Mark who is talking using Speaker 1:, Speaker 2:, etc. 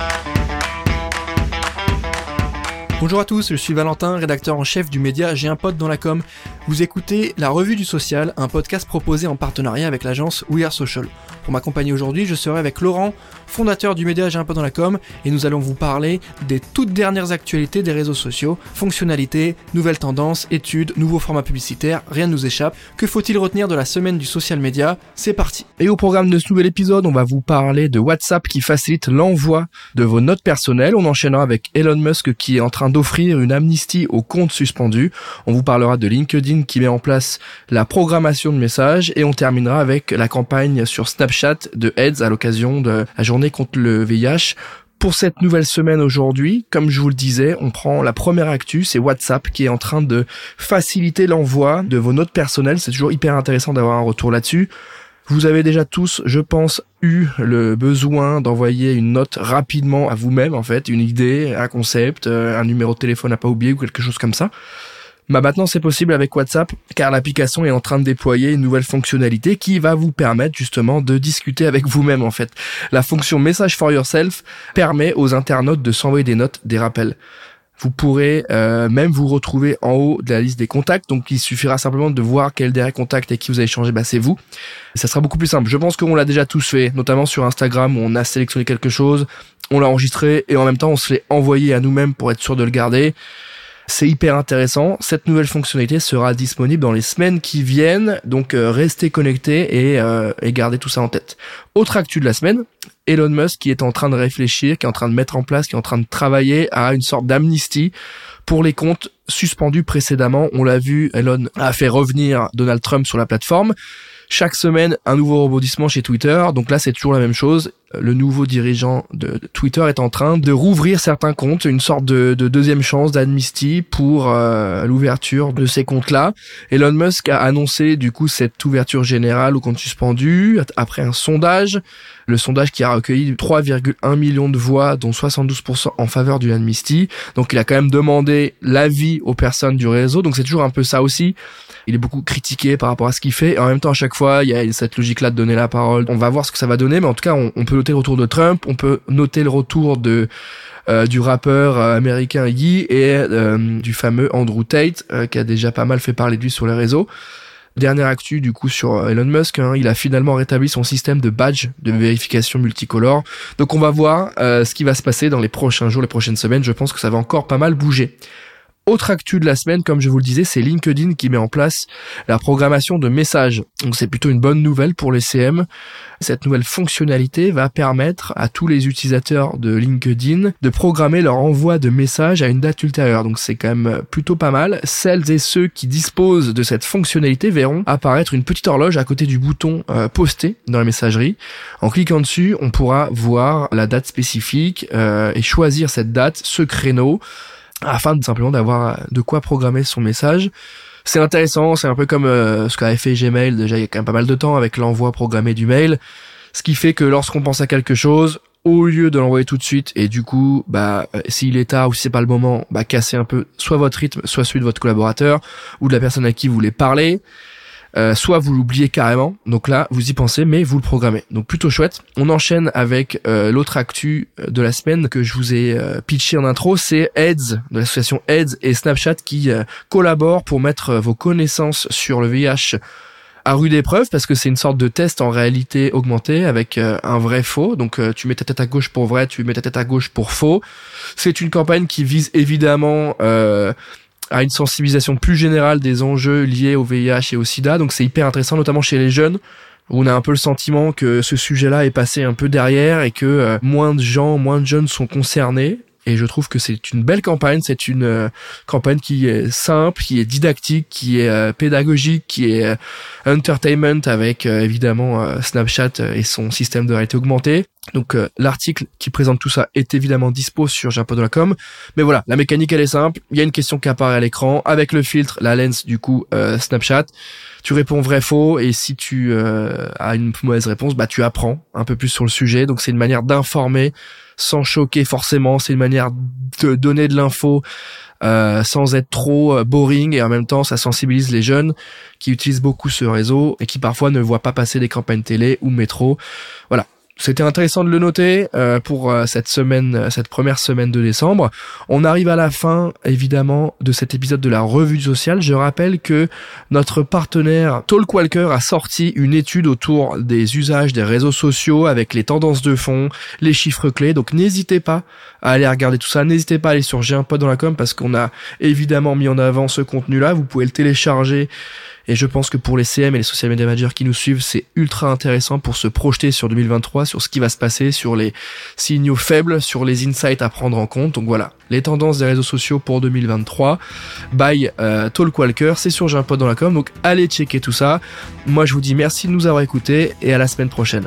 Speaker 1: Bye. Bonjour à tous, je suis Valentin, rédacteur en chef du média J'ai un pote dans la com. Vous écoutez La Revue du Social, un podcast proposé en partenariat avec l'agence We Are Social. Pour m'accompagner aujourd'hui, je serai avec Laurent, fondateur du média J'ai un pote dans la com, et nous allons vous parler des toutes dernières actualités des réseaux sociaux, fonctionnalités, nouvelles tendances, études, nouveaux formats publicitaires, rien ne nous échappe. Que faut-il retenir de la semaine du social media C'est parti Et au programme de ce nouvel épisode, on va vous parler de WhatsApp qui facilite l'envoi de vos notes personnelles. On enchaînera avec Elon Musk qui est en train d'offrir une amnistie aux comptes suspendus. On vous parlera de LinkedIn qui met en place la programmation de messages et on terminera avec la campagne sur Snapchat de Heads à l'occasion de la journée contre le VIH. Pour cette nouvelle semaine aujourd'hui, comme je vous le disais, on prend la première actu, c'est WhatsApp qui est en train de faciliter l'envoi de vos notes personnelles. C'est toujours hyper intéressant d'avoir un retour là-dessus. Vous avez déjà tous, je pense, eu le besoin d'envoyer une note rapidement à vous-même, en fait, une idée, un concept, euh, un numéro de téléphone à pas oublier ou quelque chose comme ça. Bah maintenant c'est possible avec WhatsApp car l'application est en train de déployer une nouvelle fonctionnalité qui va vous permettre justement de discuter avec vous-même en fait. La fonction Message for Yourself permet aux internautes de s'envoyer des notes, des rappels. Vous pourrez euh, même vous retrouver en haut de la liste des contacts. Donc il suffira simplement de voir quel dernier contact et qui vous avez échangé, bah c'est vous. ça sera beaucoup plus simple. Je pense qu'on l'a déjà tous fait, notamment sur Instagram où on a sélectionné quelque chose, on l'a enregistré et en même temps on se l'est envoyé à nous-mêmes pour être sûr de le garder. C'est hyper intéressant. Cette nouvelle fonctionnalité sera disponible dans les semaines qui viennent, donc euh, restez connectés et, euh, et gardez tout ça en tête. Autre actu de la semaine, Elon Musk qui est en train de réfléchir, qui est en train de mettre en place, qui est en train de travailler à une sorte d'amnistie pour les comptes suspendus précédemment. On l'a vu, Elon a fait revenir Donald Trump sur la plateforme. Chaque semaine, un nouveau rebondissement chez Twitter. Donc là, c'est toujours la même chose. Le nouveau dirigeant de Twitter est en train de rouvrir certains comptes, une sorte de, deuxième chance d'amnistie pour euh, l'ouverture de ces comptes-là. Elon Musk a annoncé du coup cette ouverture générale au compte suspendu après un sondage. Le sondage qui a recueilli 3,1 millions de voix, dont 72% en faveur d'une amnistie. Donc il a quand même demandé l'avis aux personnes du réseau. Donc c'est toujours un peu ça aussi il est beaucoup critiqué par rapport à ce qu'il fait. Et en même temps, à chaque fois, il y a cette logique-là de donner la parole. On va voir ce que ça va donner, mais en tout cas, on, peut noter le retour de Trump, on peut noter le retour de euh, du rappeur euh, américain Yee et euh, du fameux Andrew Tate, qui a déjà pas mal fait parler de lui sur les réseaux. Dernière actu du coup sur Elon Musk, hein, il a finalement rétabli son système de badge de vérification multicolore. Donc on va voir ce qui va se passer dans les prochains jours, les prochaines semaines. Je pense que ça va encore pas mal bouger. Autre actu de la semaine, comme je vous le disais, c'est LinkedIn qui met en place la programmation de messages. Donc c'est plutôt une bonne nouvelle pour les CM. Cette nouvelle fonctionnalité va permettre à tous les utilisateurs de LinkedIn de programmer leur envoi de messages à une date ultérieure. Donc c'est quand même plutôt pas mal. Celles et ceux qui disposent de cette fonctionnalité verront apparaître une petite horloge à côté du bouton euh, poster dans la messagerie. En cliquant dessus, on pourra voir la date spécifique euh, et choisir cette date, ce créneau afin de simplement d'avoir de quoi programmer son message. C'est intéressant, c'est un peu comme euh, ce qu'avait fait Gmail déjà il y a quand même pas mal de temps avec l'envoi programmé du mail, ce qui fait que lorsqu'on pense à quelque chose, au lieu de l'envoyer tout de suite et du coup bah euh, s'il est tard ou si c'est pas le moment, bah casser un peu soit votre rythme, soit celui de votre collaborateur ou de la personne à qui vous voulez parler. Euh, soit vous l'oubliez carrément, donc là vous y pensez mais vous le programmez. Donc plutôt chouette. On enchaîne avec euh, l'autre actu euh, de la semaine que je vous ai pitché en intro, c'est AIDS de l'association AIDS et Snapchat qui collaborent pour mettre vos connaissances sur le VIH à rude épreuve parce que c'est une sorte de test en réalité augmentée avec un vrai faux. Donc tu mets ta tête à gauche pour vrai, tu mets ta tête à gauche pour faux. C'est une campagne qui vise évidemment à une sensibilisation plus générale des enjeux liés au VIH et au SIDA. Donc c'est hyper intéressant, notamment chez les jeunes où on a un peu le sentiment que ce sujet-là est passé un peu derrière et que euh, moins de gens, moins de jeunes sont concernés. Et je trouve que c'est une belle campagne, c'est une euh, campagne qui est simple, qui est didactique, qui est euh, pédagogique, qui est entertainment avec évidemment Snapchat et son système de réalité augmentée. Donc euh, l'article qui présente tout ça est évidemment dispo sur japon.com. Mais voilà, la mécanique elle est simple. Il y a une question qui apparaît à l'écran avec le filtre, la lens du coup euh, Snapchat. Tu réponds vrai faux et si tu euh, as une mauvaise réponse, bah tu apprends un peu plus sur le sujet. Donc c'est une manière d'informer sans choquer forcément. C'est une manière de donner de l'info sans être trop boring et en même temps ça sensibilise les jeunes qui utilisent beaucoup ce réseau et qui parfois ne voient pas passer des campagnes télé ou métro. Voilà, c'était intéressant de le noter euh, pour euh, cette semaine, cette première semaine de décembre. On arrive à la fin, évidemment, de cet épisode de la revue sociale. Je rappelle que notre partenaire Talkwalker a sorti une étude autour des usages des réseaux sociaux avec les tendances de fond, les chiffres clés. Donc n'hésitez pas à aller regarder tout ça. N'hésitez pas à aller sur J'ai un dans la com parce qu'on a évidemment mis en avant ce contenu-là. Vous pouvez le télécharger et je pense que pour les CM et les social media managers qui nous suivent, c'est ultra intéressant pour se projeter sur 2023, sur ce qui va se passer, sur les signaux faibles, sur les insights à prendre en compte. Donc voilà, les tendances des réseaux sociaux pour 2023 by euh, c'est sur J'ai un dans la com. Donc allez checker tout ça. Moi je vous dis merci de nous avoir écoutés et à la semaine prochaine.